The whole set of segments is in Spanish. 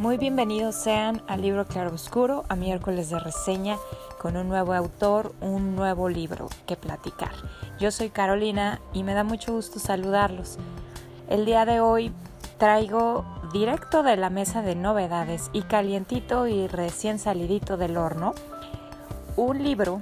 Muy bienvenidos sean al libro Claro Oscuro, a miércoles de reseña con un nuevo autor, un nuevo libro que platicar. Yo soy Carolina y me da mucho gusto saludarlos. El día de hoy traigo directo de la mesa de novedades y calientito y recién salidito del horno un libro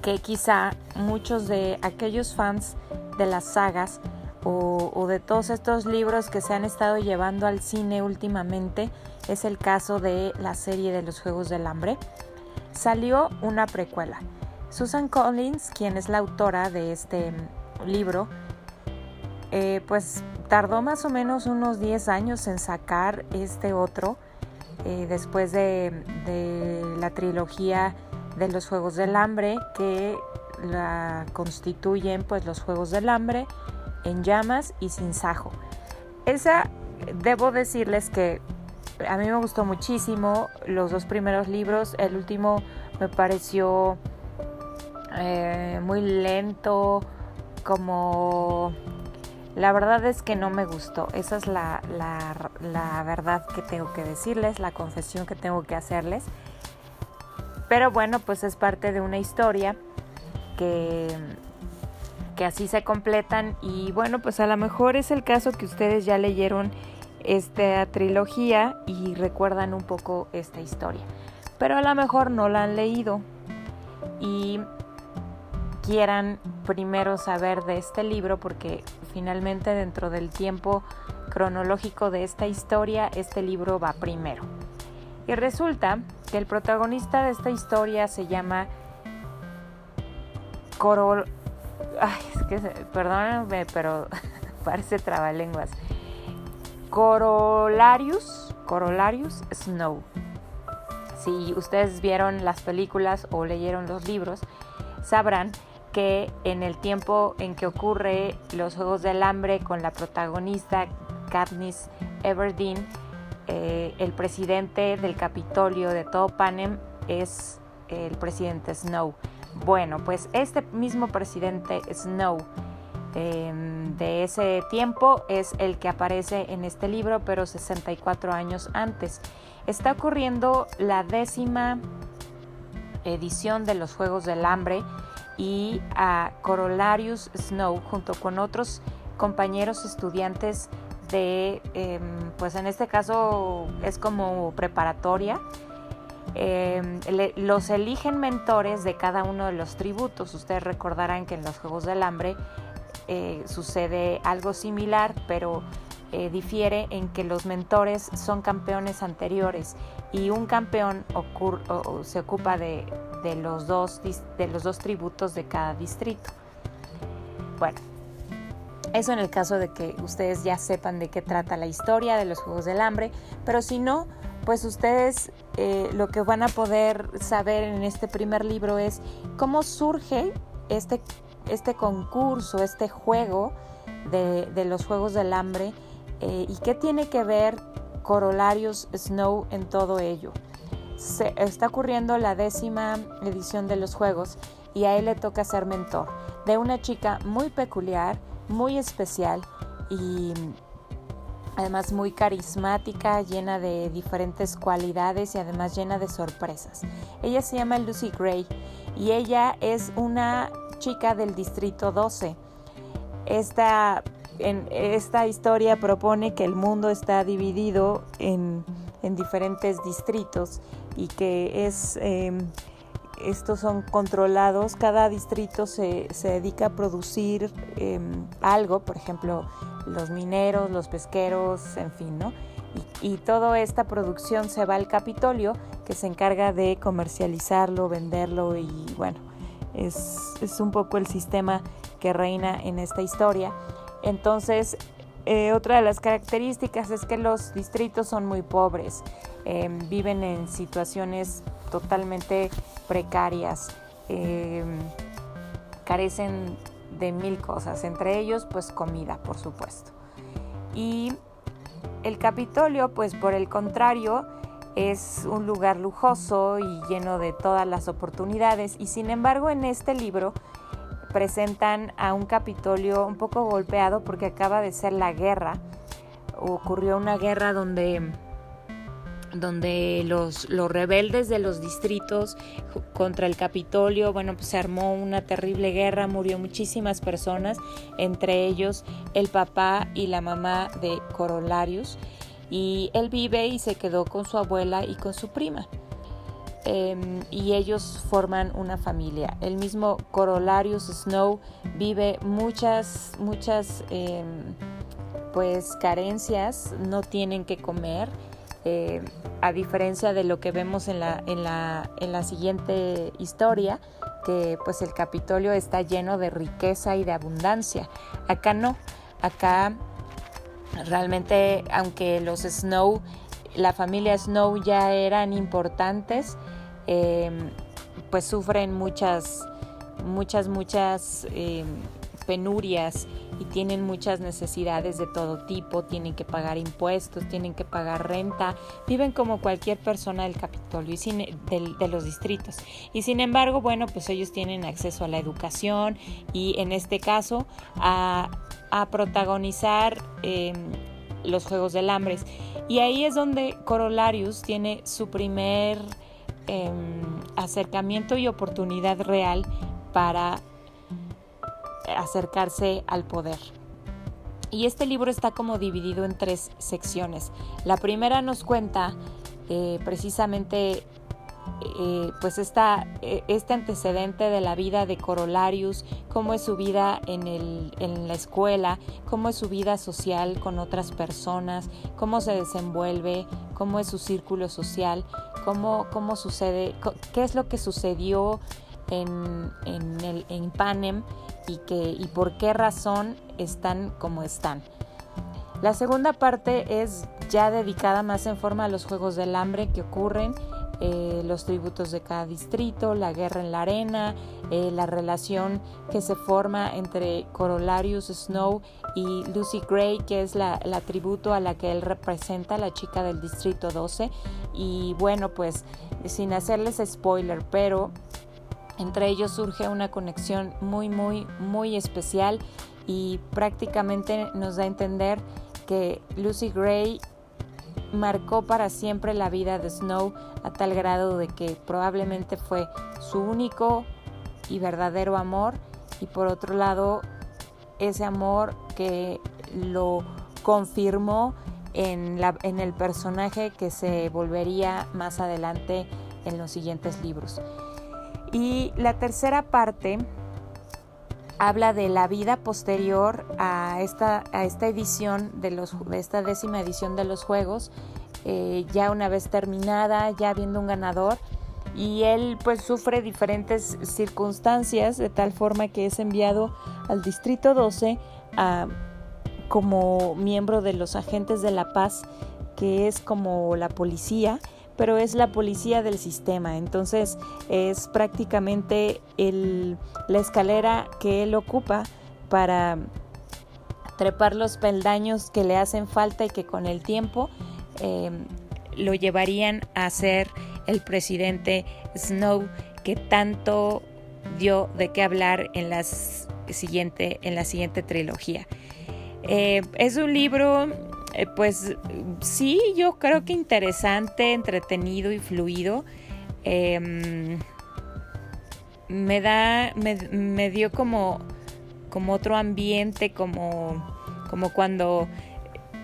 que quizá muchos de aquellos fans de las sagas o, de todos estos libros que se han estado llevando al cine últimamente es el caso de la serie de los Juegos del Hambre. Salió una precuela. Susan Collins, quien es la autora de este libro, eh, pues tardó más o menos unos 10 años en sacar este otro eh, después de, de la trilogía de los Juegos del Hambre que la constituyen pues los Juegos del Hambre, en llamas y sin sajo. Esa, debo decirles que a mí me gustó muchísimo los dos primeros libros. El último me pareció eh, muy lento, como... La verdad es que no me gustó. Esa es la, la, la verdad que tengo que decirles, la confesión que tengo que hacerles. Pero bueno, pues es parte de una historia que que así se completan y bueno, pues a lo mejor es el caso que ustedes ya leyeron esta trilogía y recuerdan un poco esta historia, pero a lo mejor no la han leído y quieran primero saber de este libro porque finalmente dentro del tiempo cronológico de esta historia este libro va primero. Y resulta que el protagonista de esta historia se llama Corol Ay, es que, perdónenme, pero parece trabalenguas. Corolarius, Corolarius Snow. Si ustedes vieron las películas o leyeron los libros, sabrán que en el tiempo en que ocurre los Juegos del Hambre con la protagonista Katniss Everdeen, eh, el presidente del Capitolio de todo Panem es el presidente Snow. Bueno, pues este mismo presidente Snow em, de ese tiempo es el que aparece en este libro, pero 64 años antes. Está ocurriendo la décima edición de los Juegos del Hambre y a Corolarius Snow junto con otros compañeros estudiantes de, em, pues en este caso es como preparatoria, Em, los eligen mentores de cada uno de los tributos. Ustedes recordarán que en los Juegos del Hambre eh, sucede algo similar, pero eh, difiere en que los mentores son campeones anteriores y un campeón se ocupa de, los dos, de los dos tributos de cada distrito. Bueno, eso en el caso de que ustedes ya sepan de qué trata la historia de los Juegos del Hambre, pero si no, pues ustedes eh, lo que van a poder saber en este primer libro es cómo surge este, este concurso, este juego de, los Juegos del Hambre eh, y qué tiene que ver Corolarius Snow en todo ello. Se, está ocurriendo la décima edición de los Juegos y a él le toca ser mentor de una chica muy peculiar, muy especial y además muy carismática, llena de diferentes cualidades y además llena de sorpresas. Ella se llama Lucy Gray y ella es una chica del Distrito 12. Esta, en, esta historia propone que el mundo está dividido en, diferentes distritos y que es... Em, estos son controlados, cada distrito se, dedica a producir em, algo, por ejemplo, los mineros, los pesqueros, en fin, ¿no? Y, toda esta producción se va al Capitolio, que se encarga de comercializarlo, venderlo y bueno, es, un poco el sistema que reina en esta historia. Entonces, eh, otra de las características es que los distritos son muy pobres, em, viven en situaciones totalmente precarias, em, carecen de mil cosas, entre ellos pues comida, por supuesto. Y el Capitolio, pues por el contrario, es un lugar lujoso y lleno de todas las oportunidades y sin embargo en este libro presentan a un Capitolio un poco golpeado porque acaba de ser la guerra. Ocurrió una guerra donde donde los, los rebeldes de los distritos contra el Capitolio, bueno, pues se armó una terrible guerra, murió muchísimas personas, entre ellos el papá y la mamá de Corolarius, y él vive y se quedó con su abuela y con su prima. Em, y ellos forman una familia. El mismo Corolarius Snow vive muchas, muchas em, pues carencias, no tienen que comer eh, a diferencia de lo que vemos en la, en, la, en la siguiente historia, que pues el Capitolio está lleno de riqueza y de abundancia. Acá no, acá realmente aunque los Snow, la familia Snow ya eran importantes, em, pues sufren muchas, muchas, muchas em, penurias y tienen muchas necesidades de todo tipo, tienen que pagar impuestos, tienen que pagar renta, viven como cualquier persona del Capitolio y sin, de, los distritos. Y sin embargo, bueno, pues ellos tienen acceso a la educación y en este caso a, protagonizar em, los Juegos del Hambre. Y ahí es donde Corolarius tiene su primer em, acercamiento y oportunidad real para acercarse al poder. Y este libro está como dividido en tres secciones. La primera nos cuenta eh, precisamente eh, pues esta, eh, este antecedente de la vida de Corolarius, cómo es su vida en, el, en, la escuela, cómo es su vida social con otras personas, cómo se desenvuelve, cómo es su círculo social, cómo, cómo sucede, qué es lo que sucedió en, en, el, en Panem y, que, y por qué razón están como están. La segunda parte es ya dedicada más en forma a los Juegos del Hambre que ocurren, eh, los tributos de cada distrito, la guerra en la arena, eh, la relación que se forma entre Corolarius Snow y Lucy Gray, que es la, la tributo a la que él representa, la chica del distrito 12. Y bueno, pues sin hacerles spoiler, pero entre ellos surge una conexión muy, muy, muy especial y prácticamente nos da a entender que Lucy Gray marcó para siempre la vida de Snow a tal grado de que probablemente fue su único y verdadero amor y por otro lado ese amor que lo confirmó en, la, en el personaje que se volvería más adelante en los siguientes libros. Y la tercera parte habla de la vida posterior a esta, a esta edición de, los, de esta décima edición de los Juegos, eh, ya una vez terminada, ya habiendo un ganador, y él pues sufre diferentes circunstancias de tal forma que es enviado al Distrito 12 como miembro de los agentes de la paz, que es como la policía, pero es la policía del sistema. Entonces es prácticamente la escalera que él ocupa para trepar los peldaños que le hacen falta y que con el tiempo em, lo llevarían a ser el presidente Snow que tanto dio de qué hablar en, las siguiente, en la siguiente trilogía. Eh, es un libro eh, pues sí, yo creo que interesante, entretenido y fluido. Em, me da, me, dio como, como otro ambiente, como, como cuando,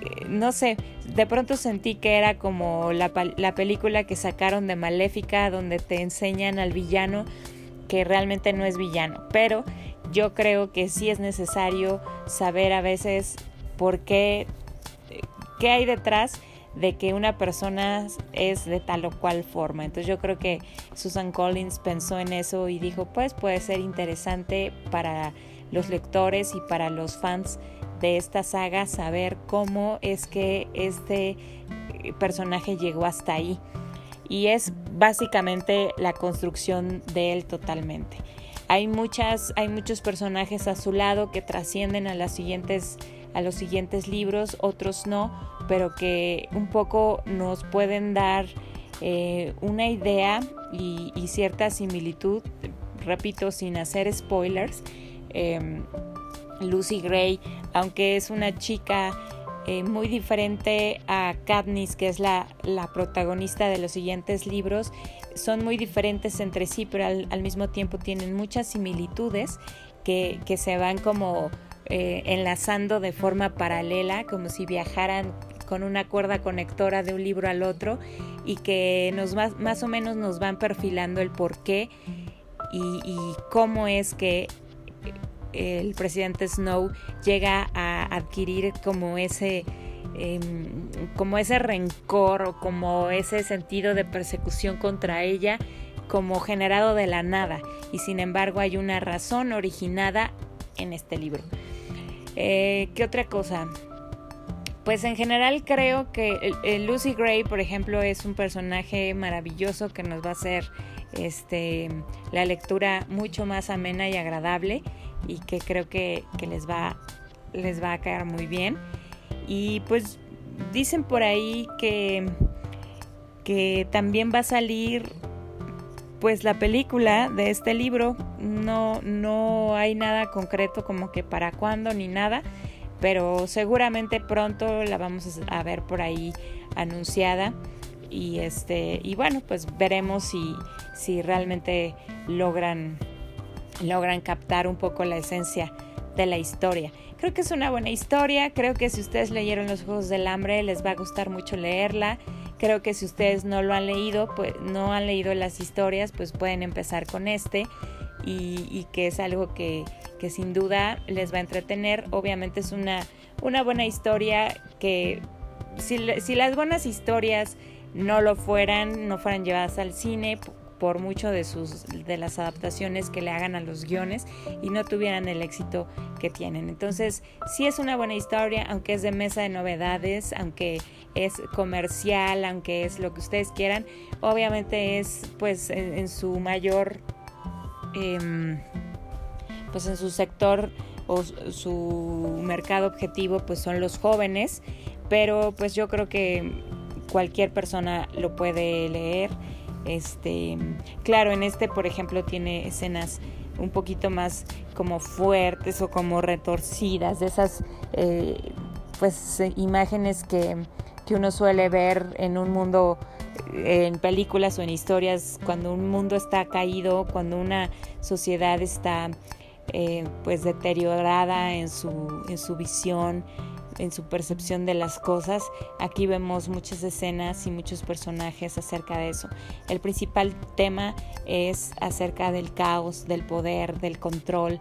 eh, no sé, de pronto sentí que era como la, la película que sacaron de Maléfica, donde te enseñan al villano que realmente no es villano, pero yo creo que sí es necesario saber a veces por qué qué hay detrás de que una persona es de tal o cual forma. Entonces yo creo que Susan Collins pensó en eso y dijo, pues puede ser interesante para los lectores y para los fans de esta saga saber cómo es que este eh, personaje llegó hasta ahí. Y es básicamente la construcción de él totalmente. Hay muchas, hay muchos personajes a su lado que trascienden a las siguientes a los siguientes libros, otros no, pero que un poco nos pueden dar eh, una idea y, cierta similitud, repito, sin hacer spoilers. Em, Lucy Gray, aunque es una chica eh, muy diferente a Katniss, que es la, protagonista de los siguientes libros. Son muy diferentes entre sí, pero al, mismo tiempo tienen muchas similitudes que se van como eh, enlazando de forma paralela, como si viajaran con una cuerda conectora de un libro al otro y que nos más, más o menos nos van perfilando el por qué y, cómo es que el presidente Snow llega a adquirir como ese em, como ese rencor o como ese sentido de persecución contra ella como generado de la nada y sin embargo hay una razón originada en este libro. Eh, ¿Qué otra cosa? Pues en general creo que Lucy Gray, por ejemplo, es un personaje maravilloso que nos va a hacer este, la lectura mucho más amena y agradable y que creo que, les, va, les va a caer muy bien. Y pues dicen por ahí que, que también va a salir pues la película de este libro. No, no hay nada concreto como que para cuándo ni nada, pero seguramente pronto la vamos a ver por ahí anunciada. Y este, y bueno, pues veremos si, si realmente logran logran captar un poco la esencia de la historia. Creo que es una buena historia, creo que si ustedes leyeron los Juegos del Hambre les va a gustar mucho leerla. Creo que si ustedes no lo han leído, pues no han leído las historias, pues pueden empezar con este y, que es algo que, que, sin duda les va a entretener. Obviamente es una, una buena historia que si, si las buenas historias no lo fueran, no fueran llevadas al cine, por mucho de sus de las adaptaciones que le hagan a los guiones y no tuvieran el éxito que tienen. Entonces, sí es una buena historia, aunque es de mesa de novedades, aunque es comercial, aunque es lo que ustedes quieran, obviamente es pues en, su mayor em, pues en su sector o su mercado objetivo pues son los jóvenes, pero pues yo creo que cualquier persona lo puede leer este, claro, en este, por ejemplo, tiene escenas un poquito más como fuertes o como retorcidas, de esas eh, pues imágenes que, que uno suele ver en un mundo en películas o en historias cuando un mundo está caído, cuando una sociedad está eh, pues deteriorada en su, en su visión, en su percepción de las cosas. Aquí vemos muchas escenas y muchos personajes acerca de eso. El principal tema es acerca del caos, del poder, del control,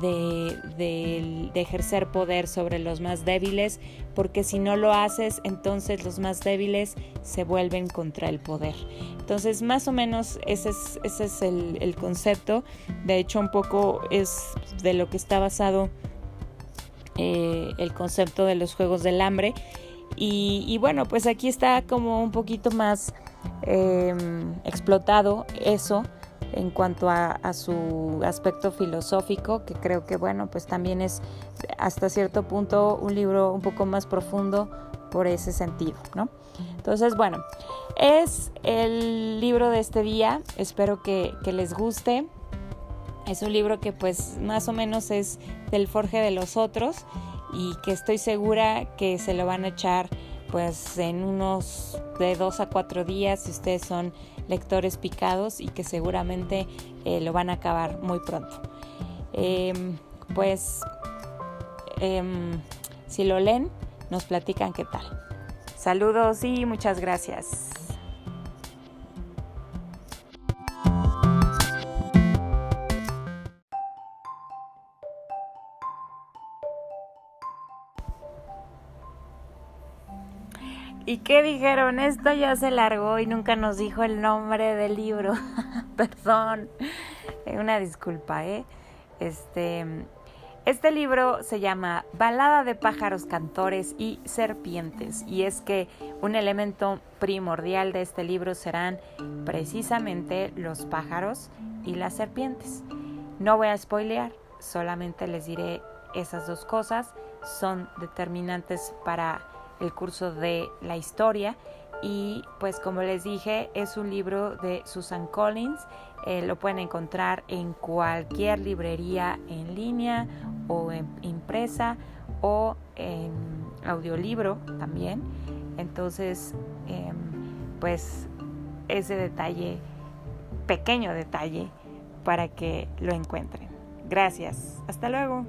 de, ejercer poder sobre los más débiles, porque si no lo haces, entonces los más débiles se vuelven contra el poder. Entonces, más o menos ese es, ese es el, el concepto. De hecho, un poco es de lo que está basado eh, el concepto de los Juegos del Hambre. Y, bueno, pues aquí está como un poquito más em, explotado eso en cuanto a, su aspecto filosófico, que creo que bueno, pues también es hasta cierto punto un libro un poco más profundo por ese sentido, ¿no? Entonces, bueno, es el libro de este día, espero que, que les guste. Es un libro que pues más o menos es del forje de los otros y que estoy segura que se lo van a echar pues en unos de dos a cuatro días si ustedes son lectores picados y que seguramente eh, lo van a acabar muy pronto. Em, pues em, si lo leen nos platican qué tal. Saludos y muchas gracias. Qué dijeron? Esto ya se largó y nunca nos dijo el nombre del libro. Perdón. Eh, una disculpa, ¿eh? Este, este libro se llama Balada de pájaros cantores y serpientes. Y es que un elemento primordial de este libro serán precisamente los pájaros y las serpientes. No voy a spoilear, solamente les diré esas dos cosas. Son determinantes para el curso de la historia y pues como les dije es un libro de Susan Collins eh, lo pueden encontrar en cualquier librería en línea o en, impresa o en, audiolibro también. Entonces, em, pues ese detalle, pequeño detalle, para que lo encuentren. Gracias. Hasta luego.